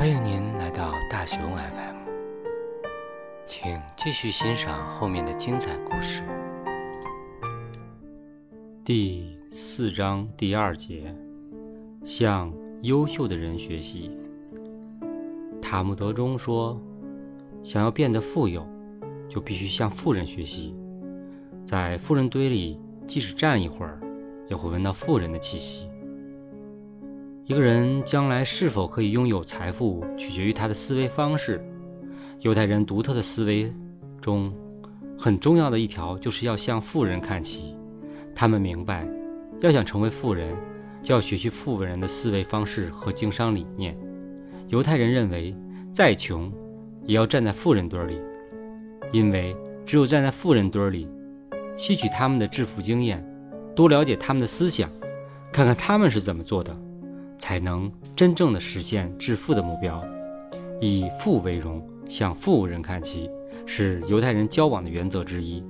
欢迎您来到大熊 FM，请继续欣赏后面的精彩故事。第四章第二节，向优秀的人学习。塔木德中说：“想要变得富有，就必须向富人学习。在富人堆里，即使站一会儿，也会闻到富人的气息。”一个人将来是否可以拥有财富，取决于他的思维方式。犹太人独特的思维中，很重要的一条就是要向富人看齐。他们明白，要想成为富人，就要学习富人的思维方式和经商理念。犹太人认为，再穷也要站在富人堆里，因为只有站在富人堆里，吸取他们的致富经验，多了解他们的思想，看看他们是怎么做的。才能真正的实现致富的目标。以富为荣，向富人看齐，是犹太人交往的原则之一，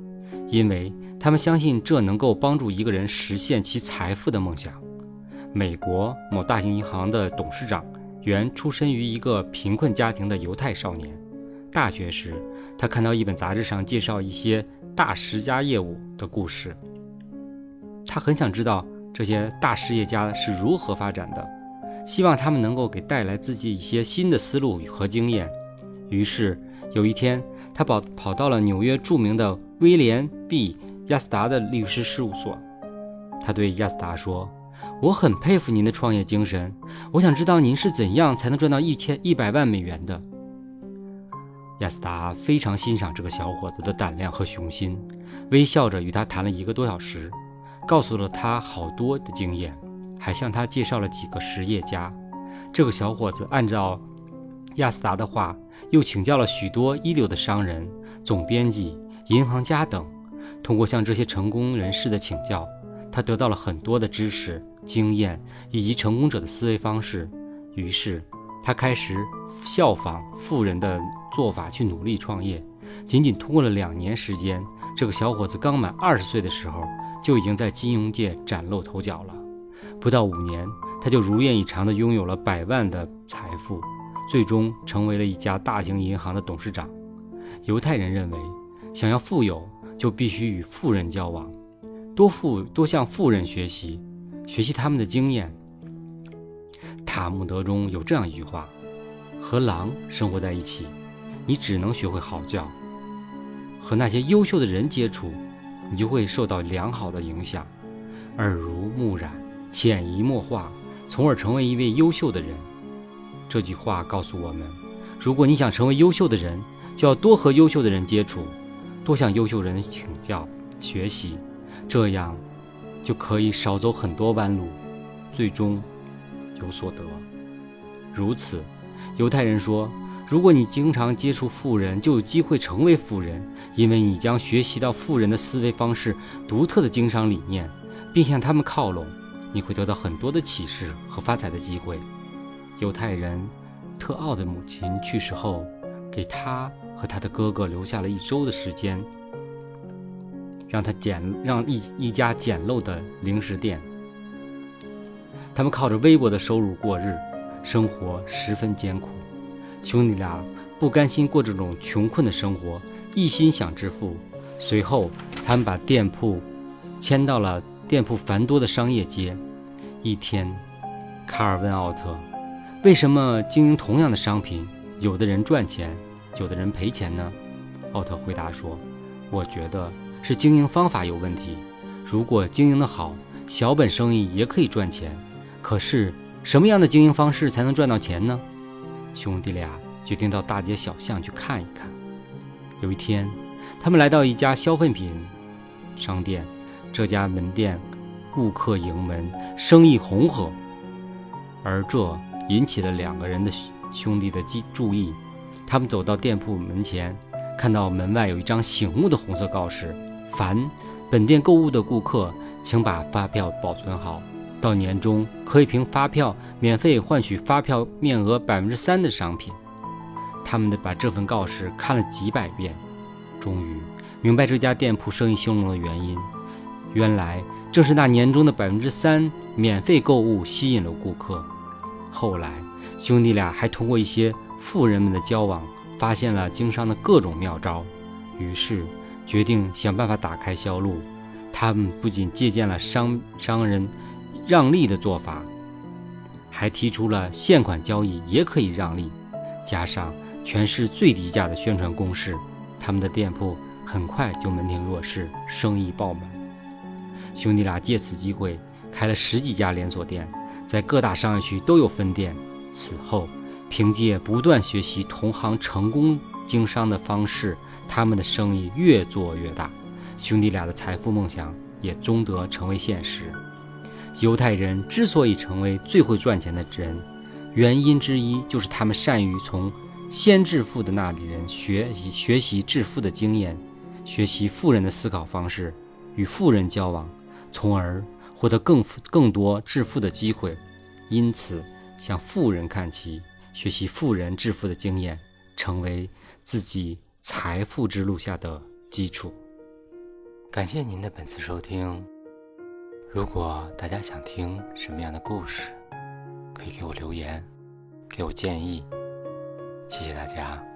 因为他们相信这能够帮助一个人实现其财富的梦想。美国某大型银行的董事长原出身于一个贫困家庭的犹太少年。大学时，他看到一本杂志上介绍一些大十家业务的故事，他很想知道这些大实业家是如何发展的。希望他们能够给带来自己一些新的思路和经验。于是有一天，他跑跑到了纽约著名的威廉 ·B· 亚斯达的律师事务所。他对亚斯达说：“我很佩服您的创业精神。我想知道您是怎样才能赚到一千一百万美元的。”亚斯达非常欣赏这个小伙子的胆量和雄心，微笑着与他谈了一个多小时，告诉了他好多的经验。还向他介绍了几个实业家。这个小伙子按照亚斯达的话，又请教了许多一流的商人、总编辑、银行家等。通过向这些成功人士的请教，他得到了很多的知识、经验以及成功者的思维方式。于是，他开始效仿富人的做法去努力创业。仅仅通过了两年时间，这个小伙子刚满二十岁的时候，就已经在金融界崭露头角了。不到五年，他就如愿以偿地拥有了百万的财富，最终成为了一家大型银行的董事长。犹太人认为，想要富有，就必须与富人交往，多富多向富人学习，学习他们的经验。塔木德中有这样一句话：“和狼生活在一起，你只能学会嚎叫；和那些优秀的人接触，你就会受到良好的影响，耳濡目染。”潜移默化，从而成为一位优秀的人。这句话告诉我们：如果你想成为优秀的人，就要多和优秀的人接触，多向优秀人请教学习，这样就可以少走很多弯路，最终有所得。如此，犹太人说：如果你经常接触富人，就有机会成为富人，因为你将学习到富人的思维方式、独特的经商理念，并向他们靠拢。你会得到很多的启示和发财的机会。犹太人特奥的母亲去世后，给他和他的哥哥留下了一周的时间，让他简让一一家简陋的零食店。他们靠着微薄的收入过日，生活十分艰苦。兄弟俩不甘心过这种穷困的生活，一心想致富。随后，他们把店铺迁到了。店铺繁多的商业街，一天，卡尔问奥特：“为什么经营同样的商品，有的人赚钱，有的人赔钱呢？”奥特回答说：“我觉得是经营方法有问题。如果经营的好，小本生意也可以赚钱。可是，什么样的经营方式才能赚到钱呢？”兄弟俩决定到大街小巷去看一看。有一天，他们来到一家消费品商店。这家门店顾客盈门，生意红火，而这引起了两个人的兄弟的注意。他们走到店铺门前，看到门外有一张醒目的红色告示：“凡本店购物的顾客，请把发票保存好，到年终可以凭发票免费换取发票面额百分之三的商品。”他们的把这份告示看了几百遍，终于明白这家店铺生意兴隆的原因。原来正是那年终的百分之三免费购物吸引了顾客。后来，兄弟俩还通过一些富人们的交往，发现了经商的各种妙招，于是决定想办法打开销路。他们不仅借鉴了商商人让利的做法，还提出了现款交易也可以让利，加上全市最低价的宣传攻势，他们的店铺很快就门庭若市，生意爆满。兄弟俩借此机会开了十几家连锁店，在各大商业区都有分店。此后，凭借不断学习同行成功经商的方式，他们的生意越做越大。兄弟俩的财富梦想也终得成为现实。犹太人之所以成为最会赚钱的人，原因之一就是他们善于从先致富的那里人学习学习致富的经验，学习富人的思考方式，与富人交往，从而获得更更多致富的机会。因此，向富人看齐，学习富人致富的经验，成为自己财富之路下的基础。感谢您的本次收听。如果大家想听什么样的故事，可以给我留言，给我建议。谢谢大家。